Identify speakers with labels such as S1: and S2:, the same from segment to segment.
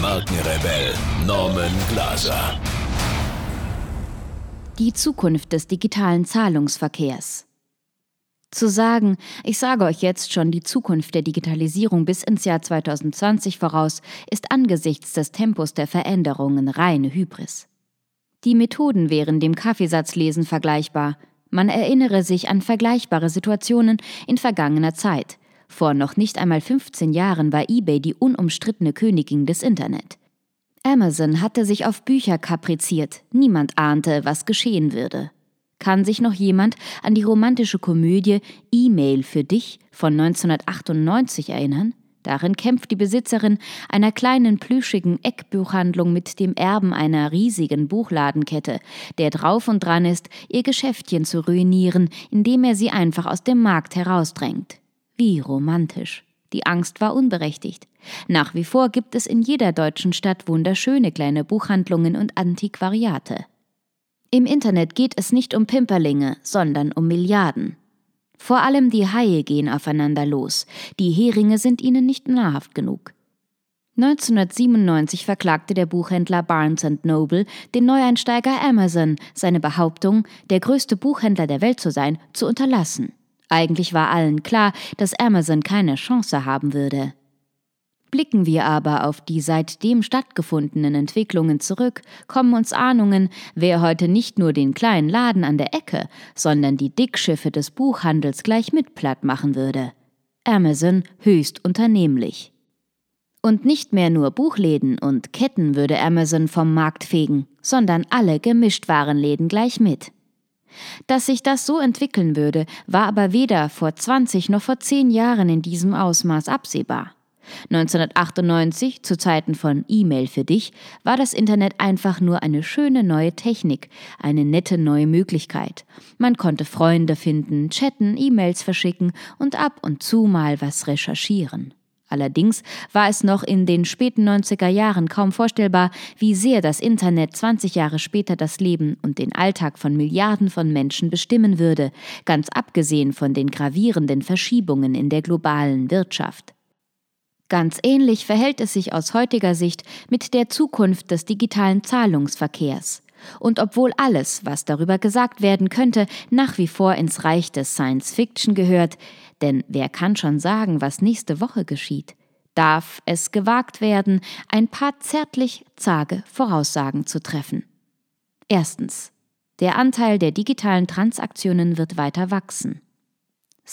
S1: Markenrebell Norman Glaser.
S2: Die Zukunft des digitalen Zahlungsverkehrs. Zu sagen, ich sage euch jetzt schon die Zukunft der Digitalisierung bis ins Jahr 2020 voraus, ist angesichts des Tempos der Veränderungen reine Hybris. Die Methoden wären dem Kaffeesatzlesen vergleichbar. Man erinnere sich an vergleichbare Situationen in vergangener Zeit. Vor noch nicht einmal 15 Jahren war eBay die unumstrittene Königin des Internet. Amazon hatte sich auf Bücher kapriziert, niemand ahnte, was geschehen würde. Kann sich noch jemand an die romantische Komödie E-Mail für dich von 1998 erinnern? Darin kämpft die Besitzerin einer kleinen plüschigen Eckbuchhandlung mit dem Erben einer riesigen Buchladenkette, der drauf und dran ist, ihr Geschäftchen zu ruinieren, indem er sie einfach aus dem Markt herausdrängt. Wie romantisch. Die Angst war unberechtigt. Nach wie vor gibt es in jeder deutschen Stadt wunderschöne kleine Buchhandlungen und Antiquariate. Im Internet geht es nicht um Pimperlinge, sondern um Milliarden. Vor allem die Haie gehen aufeinander los, die Heringe sind ihnen nicht nahrhaft genug. 1997 verklagte der Buchhändler Barnes Noble den Neueinsteiger Amazon, seine Behauptung, der größte Buchhändler der Welt zu sein, zu unterlassen. Eigentlich war allen klar, dass Amazon keine Chance haben würde. Blicken wir aber auf die seitdem stattgefundenen Entwicklungen zurück, kommen uns Ahnungen, wer heute nicht nur den kleinen Laden an der Ecke, sondern die Dickschiffe des Buchhandels gleich mit platt machen würde. Amazon höchst unternehmlich. Und nicht mehr nur Buchläden und Ketten würde Amazon vom Markt fegen, sondern alle Gemischtwarenläden gleich mit. Dass sich das so entwickeln würde, war aber weder vor 20 noch vor 10 Jahren in diesem Ausmaß absehbar. 1998, zu Zeiten von E-Mail für dich, war das Internet einfach nur eine schöne neue Technik, eine nette neue Möglichkeit. Man konnte Freunde finden, chatten, E-Mails verschicken und ab und zu mal was recherchieren. Allerdings war es noch in den späten 90er Jahren kaum vorstellbar, wie sehr das Internet 20 Jahre später das Leben und den Alltag von Milliarden von Menschen bestimmen würde, ganz abgesehen von den gravierenden Verschiebungen in der globalen Wirtschaft. Ganz ähnlich verhält es sich aus heutiger Sicht mit der Zukunft des digitalen Zahlungsverkehrs. Und obwohl alles, was darüber gesagt werden könnte, nach wie vor ins Reich des Science Fiction gehört, denn wer kann schon sagen, was nächste Woche geschieht? Darf es gewagt werden, ein paar zärtlich zage Voraussagen zu treffen? Erstens. Der Anteil der digitalen Transaktionen wird weiter wachsen.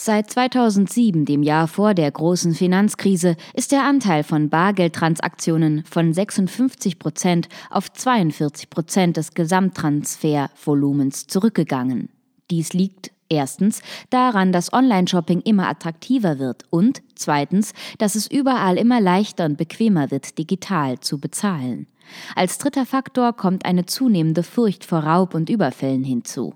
S2: Seit 2007, dem Jahr vor der großen Finanzkrise, ist der Anteil von Bargeldtransaktionen von 56 Prozent auf 42 Prozent des Gesamttransfervolumens zurückgegangen. Dies liegt Erstens daran, dass Online-Shopping immer attraktiver wird und zweitens, dass es überall immer leichter und bequemer wird, digital zu bezahlen. Als dritter Faktor kommt eine zunehmende Furcht vor Raub und Überfällen hinzu.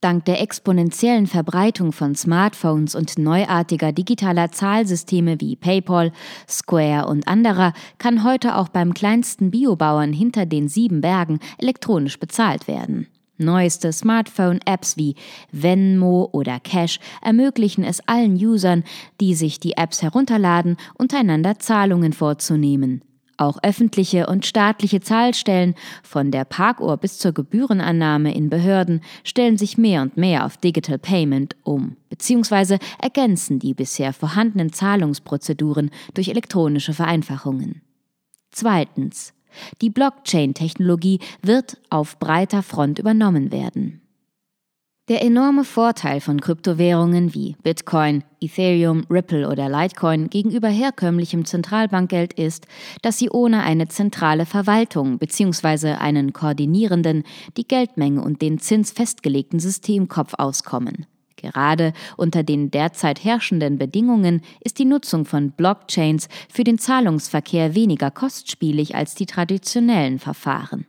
S2: Dank der exponentiellen Verbreitung von Smartphones und neuartiger digitaler Zahlsysteme wie PayPal, Square und anderer kann heute auch beim kleinsten Biobauern hinter den sieben Bergen elektronisch bezahlt werden. Neueste Smartphone-Apps wie Venmo oder Cash ermöglichen es allen Usern, die sich die Apps herunterladen, untereinander Zahlungen vorzunehmen. Auch öffentliche und staatliche Zahlstellen, von der Parkuhr bis zur Gebührenannahme in Behörden, stellen sich mehr und mehr auf Digital Payment um, beziehungsweise ergänzen die bisher vorhandenen Zahlungsprozeduren durch elektronische Vereinfachungen. Zweitens. Die Blockchain-Technologie wird auf breiter Front übernommen werden. Der enorme Vorteil von Kryptowährungen wie Bitcoin, Ethereum, Ripple oder Litecoin gegenüber herkömmlichem Zentralbankgeld ist, dass sie ohne eine zentrale Verwaltung bzw. einen koordinierenden, die Geldmenge und den Zins festgelegten Systemkopf auskommen. Gerade unter den derzeit herrschenden Bedingungen ist die Nutzung von Blockchains für den Zahlungsverkehr weniger kostspielig als die traditionellen Verfahren.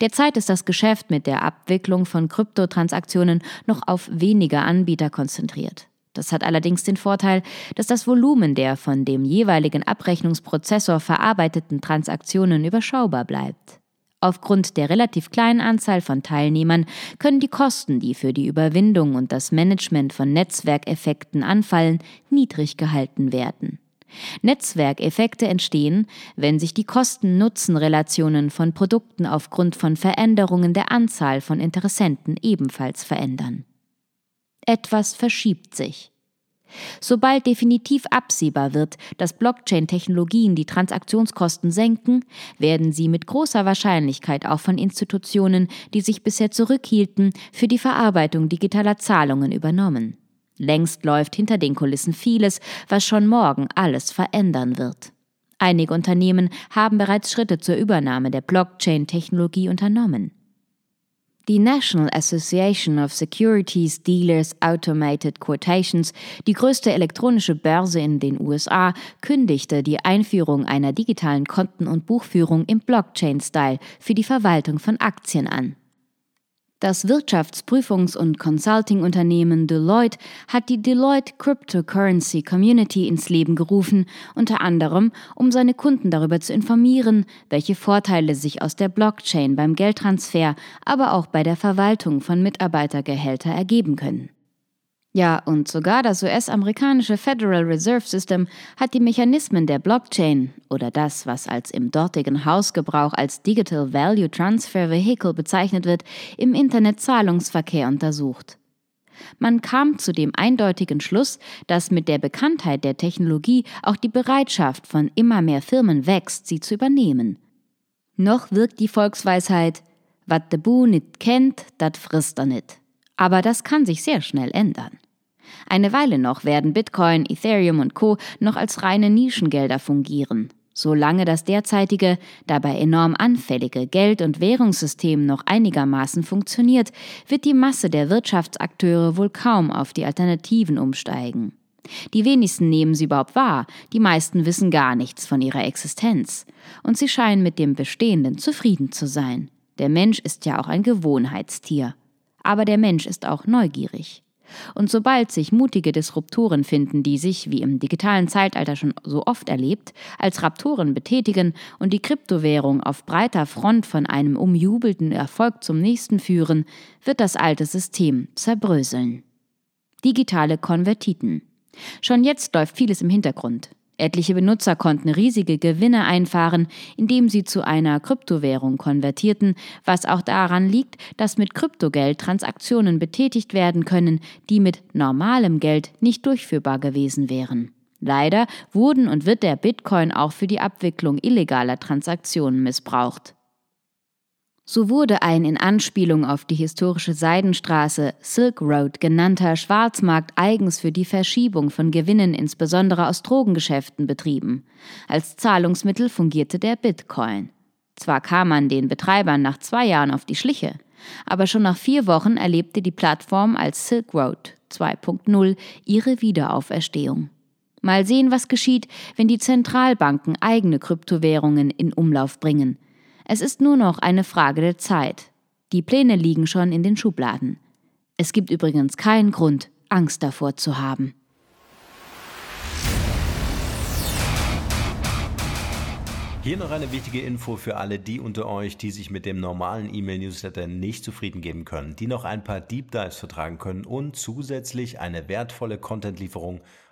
S2: Derzeit ist das Geschäft mit der Abwicklung von Kryptotransaktionen noch auf weniger Anbieter konzentriert. Das hat allerdings den Vorteil, dass das Volumen der von dem jeweiligen Abrechnungsprozessor verarbeiteten Transaktionen überschaubar bleibt. Aufgrund der relativ kleinen Anzahl von Teilnehmern können die Kosten, die für die Überwindung und das Management von Netzwerkeffekten anfallen, niedrig gehalten werden. Netzwerkeffekte entstehen, wenn sich die Kosten-Nutzen-Relationen von Produkten aufgrund von Veränderungen der Anzahl von Interessenten ebenfalls verändern. Etwas verschiebt sich. Sobald definitiv absehbar wird, dass Blockchain-Technologien die Transaktionskosten senken, werden sie mit großer Wahrscheinlichkeit auch von Institutionen, die sich bisher zurückhielten, für die Verarbeitung digitaler Zahlungen übernommen. Längst läuft hinter den Kulissen vieles, was schon morgen alles verändern wird. Einige Unternehmen haben bereits Schritte zur Übernahme der Blockchain-Technologie unternommen. Die National Association of Securities Dealers Automated Quotations, die größte elektronische Börse in den USA, kündigte die Einführung einer digitalen Konten- und Buchführung im Blockchain-Style für die Verwaltung von Aktien an. Das Wirtschaftsprüfungs- und Consulting-Unternehmen Deloitte hat die Deloitte Cryptocurrency Community ins Leben gerufen, unter anderem, um seine Kunden darüber zu informieren, welche Vorteile sich aus der Blockchain beim Geldtransfer, aber auch bei der Verwaltung von Mitarbeitergehälter ergeben können. Ja, und sogar das US-amerikanische Federal Reserve System hat die Mechanismen der Blockchain oder das, was als im dortigen Hausgebrauch als Digital Value Transfer Vehicle bezeichnet wird, im Internetzahlungsverkehr untersucht. Man kam zu dem eindeutigen Schluss, dass mit der Bekanntheit der Technologie auch die Bereitschaft von immer mehr Firmen wächst, sie zu übernehmen. Noch wirkt die Volksweisheit, wat de Bu nit kennt, dat frisst er nit. Aber das kann sich sehr schnell ändern. Eine Weile noch werden Bitcoin, Ethereum und Co noch als reine Nischengelder fungieren. Solange das derzeitige, dabei enorm anfällige Geld- und Währungssystem noch einigermaßen funktioniert, wird die Masse der Wirtschaftsakteure wohl kaum auf die Alternativen umsteigen. Die wenigsten nehmen sie überhaupt wahr, die meisten wissen gar nichts von ihrer Existenz. Und sie scheinen mit dem Bestehenden zufrieden zu sein. Der Mensch ist ja auch ein Gewohnheitstier. Aber der Mensch ist auch neugierig. Und sobald sich mutige Disruptoren finden, die sich, wie im digitalen Zeitalter schon so oft erlebt, als Raptoren betätigen und die Kryptowährung auf breiter Front von einem umjubelten Erfolg zum nächsten führen, wird das alte System zerbröseln. Digitale Konvertiten. Schon jetzt läuft vieles im Hintergrund. Etliche Benutzer konnten riesige Gewinne einfahren, indem sie zu einer Kryptowährung konvertierten, was auch daran liegt, dass mit Kryptogeld Transaktionen betätigt werden können, die mit normalem Geld nicht durchführbar gewesen wären. Leider wurden und wird der Bitcoin auch für die Abwicklung illegaler Transaktionen missbraucht. So wurde ein in Anspielung auf die historische Seidenstraße Silk Road genannter Schwarzmarkt eigens für die Verschiebung von Gewinnen insbesondere aus Drogengeschäften betrieben. Als Zahlungsmittel fungierte der Bitcoin. Zwar kam man den Betreibern nach zwei Jahren auf die Schliche, aber schon nach vier Wochen erlebte die Plattform als Silk Road 2.0 ihre Wiederauferstehung. Mal sehen, was geschieht, wenn die Zentralbanken eigene Kryptowährungen in Umlauf bringen – es ist nur noch eine Frage der Zeit. Die Pläne liegen schon in den Schubladen. Es gibt übrigens keinen Grund, Angst davor zu haben.
S3: Hier noch eine wichtige Info für alle die unter euch, die sich mit dem normalen E-Mail-Newsletter nicht zufrieden geben können, die noch ein paar Deep Dives vertragen können und zusätzlich eine wertvolle Content-Lieferung